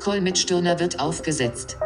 Call mit Stirner wird aufgesetzt.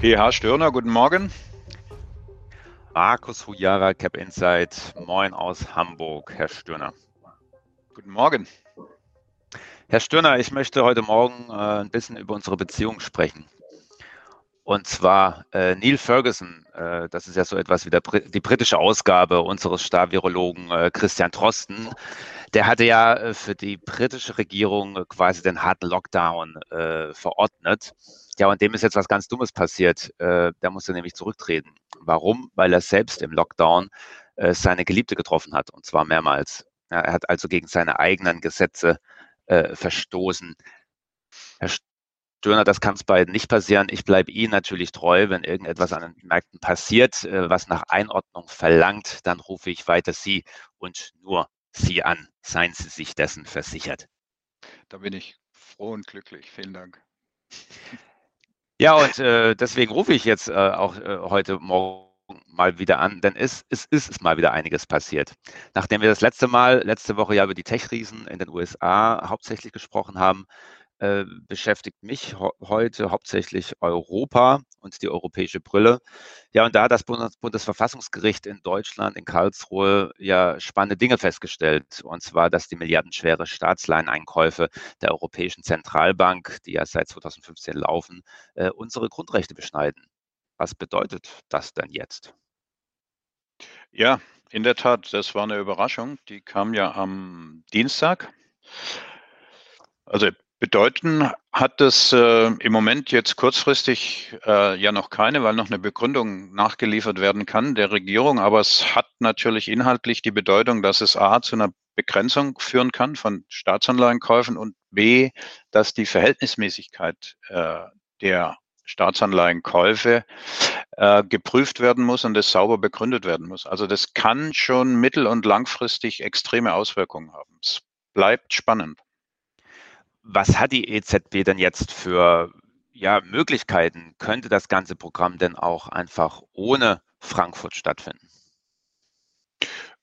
PH Stirner, guten Morgen. Markus Hujara, Cap Insight. Moin aus Hamburg, Herr Stirner. Guten Morgen. Herr Stirner, ich möchte heute Morgen äh, ein bisschen über unsere Beziehung sprechen. Und zwar äh, Neil Ferguson, äh, das ist ja so etwas wie der, die britische Ausgabe unseres Star-Virologen äh, Christian Drosten. Der hatte ja äh, für die britische Regierung quasi den harten Lockdown äh, verordnet. Ja, und dem ist jetzt was ganz Dummes passiert. Äh, der musste nämlich zurücktreten. Warum? Weil er selbst im Lockdown äh, seine Geliebte getroffen hat, und zwar mehrmals. Ja, er hat also gegen seine eigenen Gesetze äh, verstoßen. Herr Stöhner, das kann es beiden nicht passieren. Ich bleibe Ihnen natürlich treu, wenn irgendetwas an den Märkten passiert, äh, was nach Einordnung verlangt, dann rufe ich weiter Sie und nur Sie an. Seien Sie sich dessen versichert. Da bin ich froh und glücklich. Vielen Dank. Ja, und äh, deswegen rufe ich jetzt äh, auch äh, heute Morgen mal wieder an, denn es, es, es ist mal wieder einiges passiert. Nachdem wir das letzte Mal, letzte Woche ja über die Tech-Riesen in den USA hauptsächlich gesprochen haben, äh, beschäftigt mich ho heute hauptsächlich Europa und die europäische Brille. Ja, und da hat das Bundes Bundesverfassungsgericht in Deutschland, in Karlsruhe, ja spannende Dinge festgestellt. Und zwar, dass die milliardenschwere Staatsleineinkäufe der Europäischen Zentralbank, die ja seit 2015 laufen, äh, unsere Grundrechte beschneiden. Was bedeutet das denn jetzt? Ja, in der Tat, das war eine Überraschung. Die kam ja am Dienstag. Also Bedeuten hat es äh, im Moment jetzt kurzfristig äh, ja noch keine, weil noch eine Begründung nachgeliefert werden kann der Regierung. Aber es hat natürlich inhaltlich die Bedeutung, dass es A zu einer Begrenzung führen kann von Staatsanleihenkäufen und B, dass die Verhältnismäßigkeit äh, der Staatsanleihenkäufe äh, geprüft werden muss und es sauber begründet werden muss. Also das kann schon mittel- und langfristig extreme Auswirkungen haben. Es bleibt spannend was hat die EZB denn jetzt für ja, Möglichkeiten? Könnte das ganze Programm denn auch einfach ohne Frankfurt stattfinden?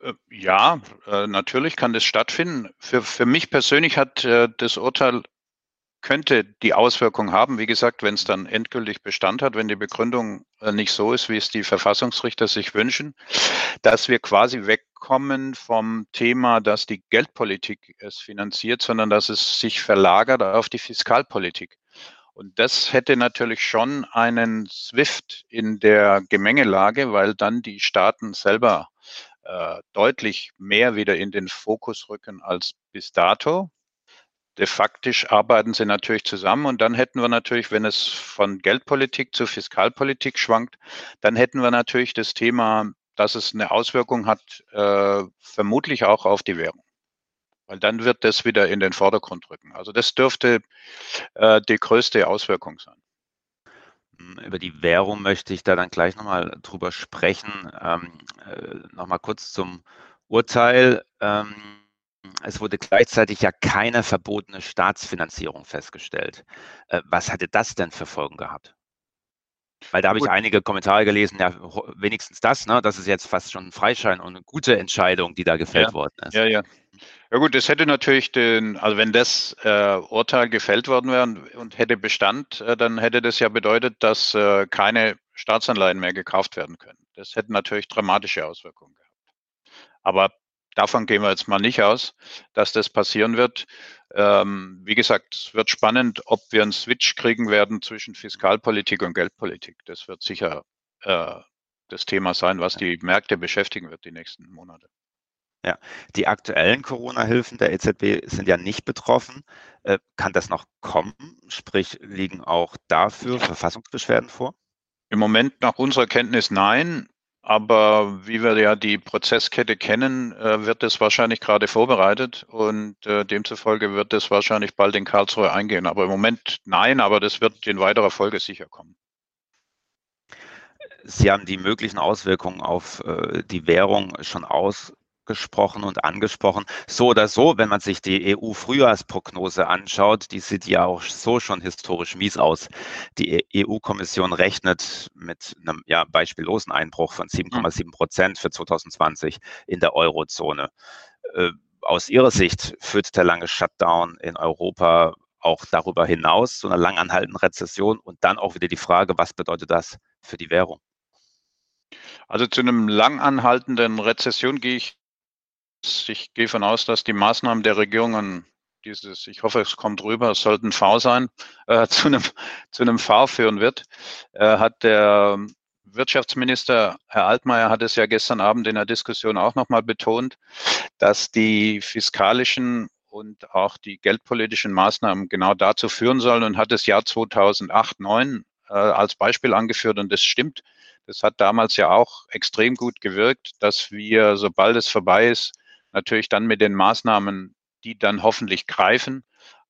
Äh, ja, äh, natürlich kann das stattfinden. Für, für mich persönlich hat äh, das Urteil könnte die Auswirkung haben, wie gesagt, wenn es dann endgültig Bestand hat, wenn die Begründung äh, nicht so ist, wie es die Verfassungsrichter sich wünschen, dass wir quasi wegkommen vom Thema, dass die Geldpolitik es finanziert, sondern dass es sich verlagert auf die Fiskalpolitik. Und das hätte natürlich schon einen SWIFT in der Gemengelage, weil dann die Staaten selber äh, deutlich mehr wieder in den Fokus rücken als bis dato de faktisch arbeiten sie natürlich zusammen und dann hätten wir natürlich, wenn es von Geldpolitik zu Fiskalpolitik schwankt, dann hätten wir natürlich das Thema, dass es eine Auswirkung hat, äh, vermutlich auch auf die Währung. Weil dann wird das wieder in den Vordergrund rücken. Also das dürfte äh, die größte Auswirkung sein. Hm, über die Währung möchte ich da dann gleich nochmal drüber sprechen. Ähm, äh, nochmal kurz zum Urteil. Ähm, es wurde gleichzeitig ja keine verbotene Staatsfinanzierung festgestellt. Äh, was hätte das denn für Folgen gehabt? Weil da habe ich einige Kommentare gelesen, ja, wenigstens das, ne? Das ist jetzt fast schon ein Freischein und eine gute Entscheidung, die da gefällt ja, worden ist. Ja, ja. Ja gut, das hätte natürlich den, also wenn das äh, Urteil gefällt worden wäre und, und hätte Bestand, äh, dann hätte das ja bedeutet, dass äh, keine Staatsanleihen mehr gekauft werden können. Das hätte natürlich dramatische Auswirkungen gehabt. Aber davon gehen wir jetzt mal nicht aus, dass das passieren wird. Ähm, wie gesagt, es wird spannend, ob wir einen Switch kriegen werden zwischen Fiskalpolitik und Geldpolitik. Das wird sicher äh, das Thema sein, was die Märkte beschäftigen wird die nächsten Monate. Ja, die aktuellen Corona-Hilfen der EZB sind ja nicht betroffen. Äh, kann das noch kommen? Sprich, liegen auch dafür Verfassungsbeschwerden vor? Im Moment nach unserer Kenntnis nein. Aber wie wir ja die Prozesskette kennen, äh, wird es wahrscheinlich gerade vorbereitet und äh, demzufolge wird es wahrscheinlich bald in Karlsruhe eingehen. Aber im Moment nein, aber das wird in weiterer Folge sicher kommen. Sie haben die möglichen Auswirkungen auf äh, die Währung schon aus, gesprochen und angesprochen. So oder so, wenn man sich die EU-Frühjahrsprognose anschaut, die sieht ja auch so schon historisch mies aus. Die EU-Kommission rechnet mit einem ja, beispiellosen Einbruch von 7,7 Prozent für 2020 in der Eurozone. Äh, aus Ihrer Sicht führt der lange Shutdown in Europa auch darüber hinaus zu einer langanhaltenden Rezession und dann auch wieder die Frage, was bedeutet das für die Währung? Also zu einem langanhaltenden Rezession gehe ich ich gehe von aus, dass die Maßnahmen der Regierungen dieses, ich hoffe, es kommt rüber, es sollte ein V sein, äh, zu, einem, zu einem V führen wird, äh, hat der Wirtschaftsminister Herr Altmaier hat es ja gestern Abend in der Diskussion auch nochmal betont, dass die fiskalischen und auch die geldpolitischen Maßnahmen genau dazu führen sollen und hat das Jahr 2008, 2009 äh, als Beispiel angeführt und das stimmt. Das hat damals ja auch extrem gut gewirkt, dass wir, sobald es vorbei ist, natürlich dann mit den Maßnahmen, die dann hoffentlich greifen,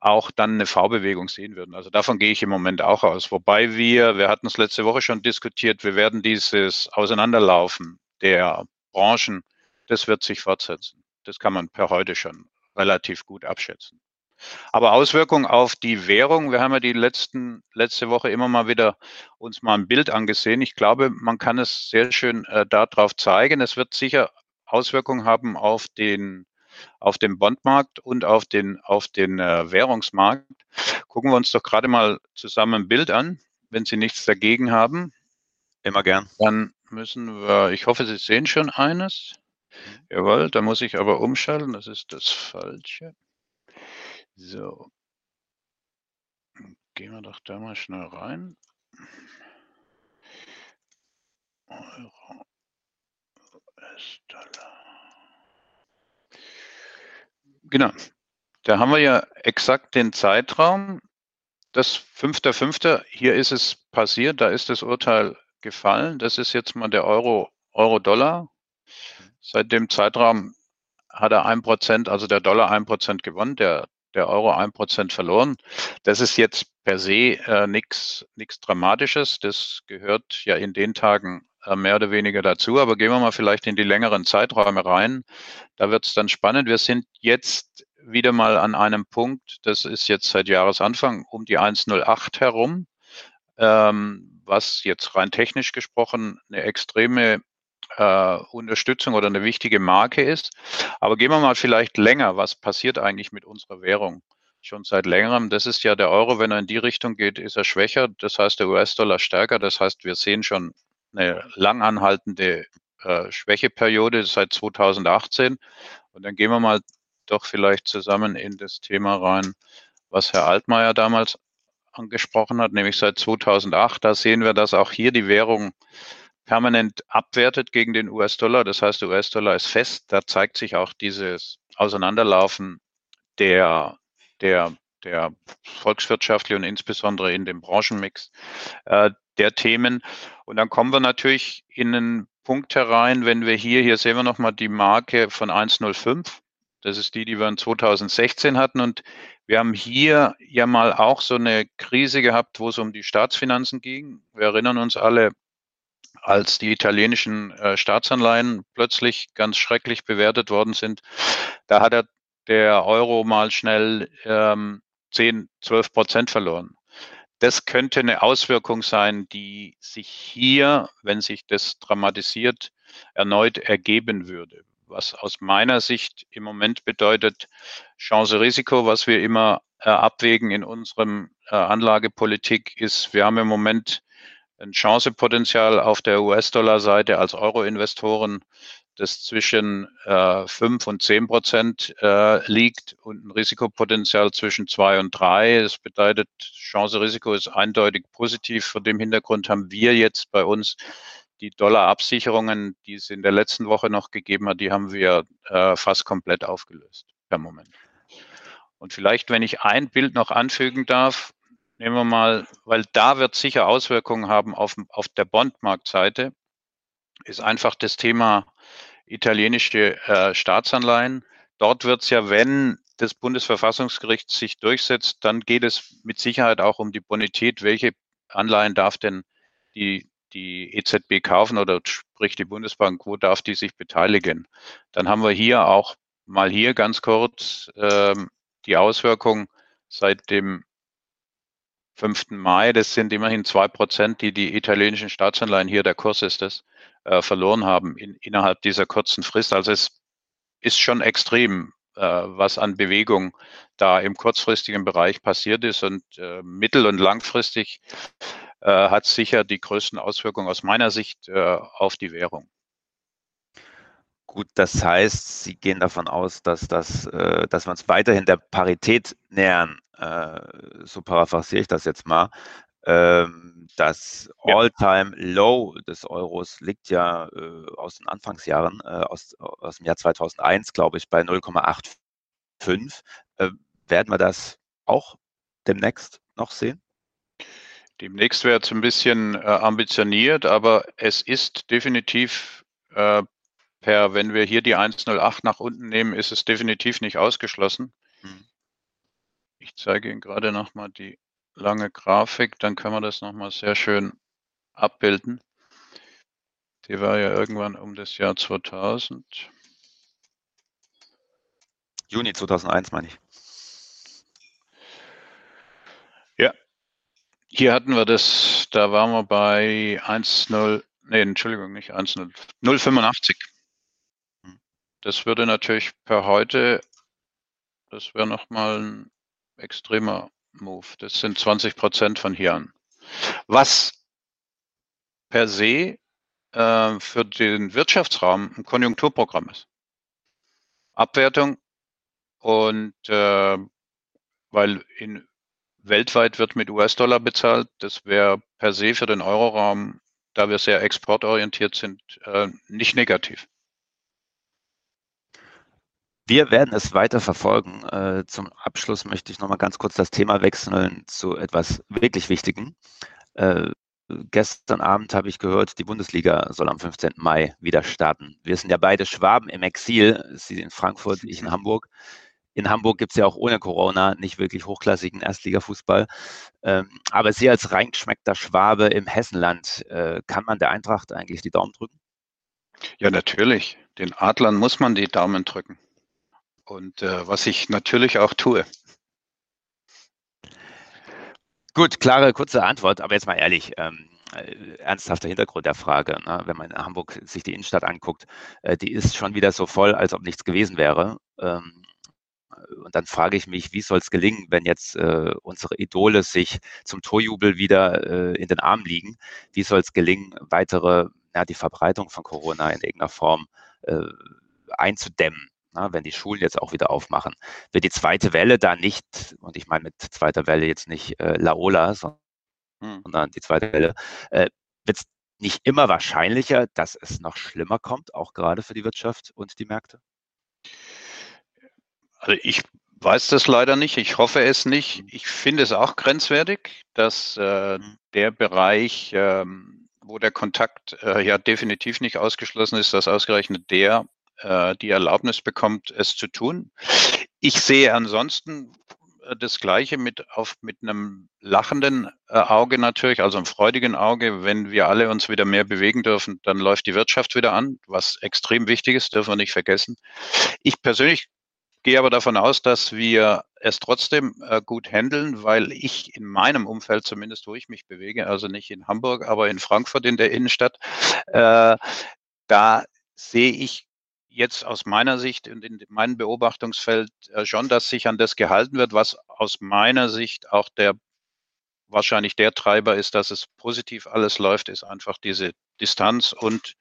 auch dann eine V-Bewegung sehen würden. Also davon gehe ich im Moment auch aus. Wobei wir, wir hatten es letzte Woche schon diskutiert, wir werden dieses Auseinanderlaufen der Branchen, das wird sich fortsetzen. Das kann man per heute schon relativ gut abschätzen. Aber Auswirkungen auf die Währung, wir haben ja die letzten, letzte Woche immer mal wieder uns mal ein Bild angesehen. Ich glaube, man kann es sehr schön äh, darauf zeigen. Es wird sicher Auswirkungen haben auf den, auf den Bondmarkt und auf den, auf den äh, Währungsmarkt. Gucken wir uns doch gerade mal zusammen ein Bild an, wenn Sie nichts dagegen haben. Immer gern. Dann müssen wir, ich hoffe, Sie sehen schon eines. Jawohl, da muss ich aber umschalten, das ist das Falsche. So. Gehen wir doch da mal schnell rein. Euro. Genau. Da haben wir ja exakt den Zeitraum. Das 5.5. Hier ist es passiert, da ist das Urteil gefallen. Das ist jetzt mal der Euro, Euro-Dollar. Seit dem Zeitraum hat er ein Prozent, also der Dollar ein Prozent gewonnen, der, der Euro ein Prozent verloren. Das ist jetzt per se äh, nichts Dramatisches. Das gehört ja in den Tagen mehr oder weniger dazu. Aber gehen wir mal vielleicht in die längeren Zeiträume rein. Da wird es dann spannend. Wir sind jetzt wieder mal an einem Punkt, das ist jetzt seit Jahresanfang um die 1,08 herum, ähm, was jetzt rein technisch gesprochen eine extreme äh, Unterstützung oder eine wichtige Marke ist. Aber gehen wir mal vielleicht länger. Was passiert eigentlich mit unserer Währung? Schon seit längerem. Das ist ja der Euro, wenn er in die Richtung geht, ist er schwächer. Das heißt, der US-Dollar stärker. Das heißt, wir sehen schon eine langanhaltende äh, Schwächeperiode seit 2018. Und dann gehen wir mal doch vielleicht zusammen in das Thema rein, was Herr Altmaier damals angesprochen hat, nämlich seit 2008. Da sehen wir, dass auch hier die Währung permanent abwertet gegen den US-Dollar. Das heißt, der US-Dollar ist fest. Da zeigt sich auch dieses Auseinanderlaufen der, der, der volkswirtschaftlichen und insbesondere in dem Branchenmix äh, der Themen. Und dann kommen wir natürlich in einen Punkt herein, wenn wir hier, hier sehen wir nochmal die Marke von 105. Das ist die, die wir in 2016 hatten. Und wir haben hier ja mal auch so eine Krise gehabt, wo es um die Staatsfinanzen ging. Wir erinnern uns alle, als die italienischen äh, Staatsanleihen plötzlich ganz schrecklich bewertet worden sind. Da hat er der Euro mal schnell ähm, 10, 12 Prozent verloren das könnte eine Auswirkung sein, die sich hier, wenn sich das dramatisiert, erneut ergeben würde. Was aus meiner Sicht im Moment bedeutet, Chance-Risiko, was wir immer äh, abwägen in unserem äh, Anlagepolitik, ist, wir haben im Moment ein Chancepotenzial auf der US-Dollar-Seite als Euro-Investoren das zwischen äh, 5 und 10 Prozent äh, liegt und ein Risikopotenzial zwischen 2 und 3. Das bedeutet, Chance-Risiko ist eindeutig positiv. Vor dem Hintergrund haben wir jetzt bei uns die Dollarabsicherungen, die es in der letzten Woche noch gegeben hat, die haben wir äh, fast komplett aufgelöst per Moment. Und vielleicht, wenn ich ein Bild noch anfügen darf, nehmen wir mal, weil da wird sicher Auswirkungen haben auf, auf der Bondmarktseite, ist einfach das Thema italienische äh, Staatsanleihen. Dort wird es ja, wenn das Bundesverfassungsgericht sich durchsetzt, dann geht es mit Sicherheit auch um die Bonität. Welche Anleihen darf denn die, die EZB kaufen oder sprich die Bundesbank, wo darf die sich beteiligen? Dann haben wir hier auch mal hier ganz kurz ähm, die Auswirkungen seit dem 5. Mai. Das sind immerhin zwei Prozent, die die italienischen Staatsanleihen hier, der Kurs ist das, äh, verloren haben in, innerhalb dieser kurzen Frist. Also es ist schon extrem, äh, was an Bewegung da im kurzfristigen Bereich passiert ist und äh, mittel- und langfristig äh, hat sicher die größten Auswirkungen aus meiner Sicht äh, auf die Währung. Gut, das heißt, Sie gehen davon aus, dass, das, äh, dass wir uns weiterhin der Parität nähern. Äh, so paraphrasiere ich das jetzt mal. Ähm, das All-Time-Low des Euros liegt ja äh, aus den Anfangsjahren, äh, aus, aus dem Jahr 2001, glaube ich, bei 0,85. Äh, werden wir das auch demnächst noch sehen? Demnächst wäre es ein bisschen äh, ambitioniert, aber es ist definitiv äh, per, wenn wir hier die 108 nach unten nehmen, ist es definitiv nicht ausgeschlossen. Ich zeige Ihnen gerade nochmal die lange Grafik, dann können wir das nochmal sehr schön abbilden. Die war ja irgendwann um das Jahr 2000. Juni 2001 meine ich. Ja, hier hatten wir das, da waren wir bei 1,0, nee, Entschuldigung, nicht 1,0, 0,85. Hm. Das würde natürlich per heute, das wäre nochmal ein extremer Move. Das sind 20 Prozent von hier an. Was per se äh, für den Wirtschaftsraum ein Konjunkturprogramm ist. Abwertung und äh, weil in weltweit wird mit US-Dollar bezahlt, das wäre per se für den Euroraum, da wir sehr exportorientiert sind, äh, nicht negativ. Wir werden es weiter verfolgen. Äh, zum Abschluss möchte ich noch mal ganz kurz das Thema wechseln zu etwas wirklich Wichtigem. Äh, gestern Abend habe ich gehört, die Bundesliga soll am 15. Mai wieder starten. Wir sind ja beide Schwaben im Exil, Sie in Frankfurt, ich in Hamburg. In Hamburg gibt es ja auch ohne Corona nicht wirklich hochklassigen Erstligafußball. Ähm, aber Sie als reingeschmeckter Schwabe im Hessenland, äh, kann man der Eintracht eigentlich die Daumen drücken? Ja, natürlich. Den Adlern muss man die Daumen drücken und äh, was ich natürlich auch tue. Gut, klare, kurze Antwort, aber jetzt mal ehrlich. Ähm, äh, ernsthafter Hintergrund der Frage. Ne? Wenn man in Hamburg sich die Innenstadt anguckt, äh, die ist schon wieder so voll, als ob nichts gewesen wäre. Ähm, und dann frage ich mich, wie soll es gelingen, wenn jetzt äh, unsere Idole sich zum Torjubel wieder äh, in den Armen liegen? Wie soll es gelingen, weitere, ja, die Verbreitung von Corona in irgendeiner Form äh, einzudämmen? Na, wenn die Schulen jetzt auch wieder aufmachen, wird die zweite Welle da nicht, und ich meine mit zweiter Welle jetzt nicht äh, Laola, sondern hm. die zweite Welle, äh, wird es nicht immer wahrscheinlicher, dass es noch schlimmer kommt, auch gerade für die Wirtschaft und die Märkte? Also ich weiß das leider nicht. Ich hoffe es nicht. Ich finde es auch grenzwertig, dass äh, hm. der Bereich, ähm, wo der Kontakt äh, ja definitiv nicht ausgeschlossen ist, dass ausgerechnet der äh, die Erlaubnis bekommt, es zu tun. Ich sehe ansonsten äh, das Gleiche mit, auf, mit einem lachenden äh, Auge natürlich, also einem freudigen Auge. Wenn wir alle uns wieder mehr bewegen dürfen, dann läuft die Wirtschaft wieder an, was extrem wichtig ist, dürfen wir nicht vergessen. Ich persönlich gehe aber davon aus, dass wir es trotzdem äh, gut handeln, weil ich in meinem Umfeld zumindest, wo ich mich bewege, also nicht in Hamburg, aber in Frankfurt in der Innenstadt, äh, da sehe ich jetzt aus meiner Sicht und in meinem Beobachtungsfeld äh, schon, dass sich an das gehalten wird, was aus meiner Sicht auch der wahrscheinlich der Treiber ist, dass es positiv alles läuft, ist einfach diese Distanz und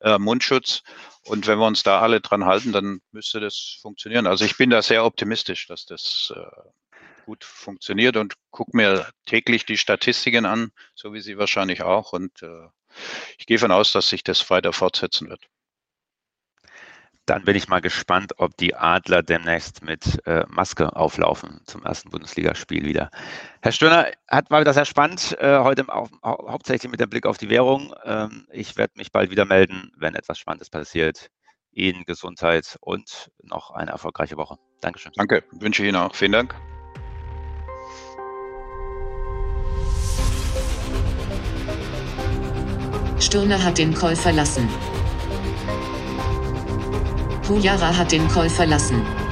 äh, Mundschutz. Und wenn wir uns da alle dran halten, dann müsste das funktionieren. Also ich bin da sehr optimistisch, dass das äh, gut funktioniert und gucke mir täglich die Statistiken an, so wie Sie wahrscheinlich auch. Und äh, ich gehe von aus, dass sich das weiter fortsetzen wird. Dann bin ich mal gespannt, ob die Adler demnächst mit äh, Maske auflaufen zum ersten Bundesligaspiel wieder. Herr Stöhner, hat war wieder sehr spannend, äh, heute hau hauptsächlich mit dem Blick auf die Währung. Ähm, ich werde mich bald wieder melden, wenn etwas Spannendes passiert. Ihnen Gesundheit und noch eine erfolgreiche Woche. Dankeschön. Danke, wünsche Ihnen auch. Vielen Dank. Stirner hat den Call verlassen. Pujara hat den Call verlassen.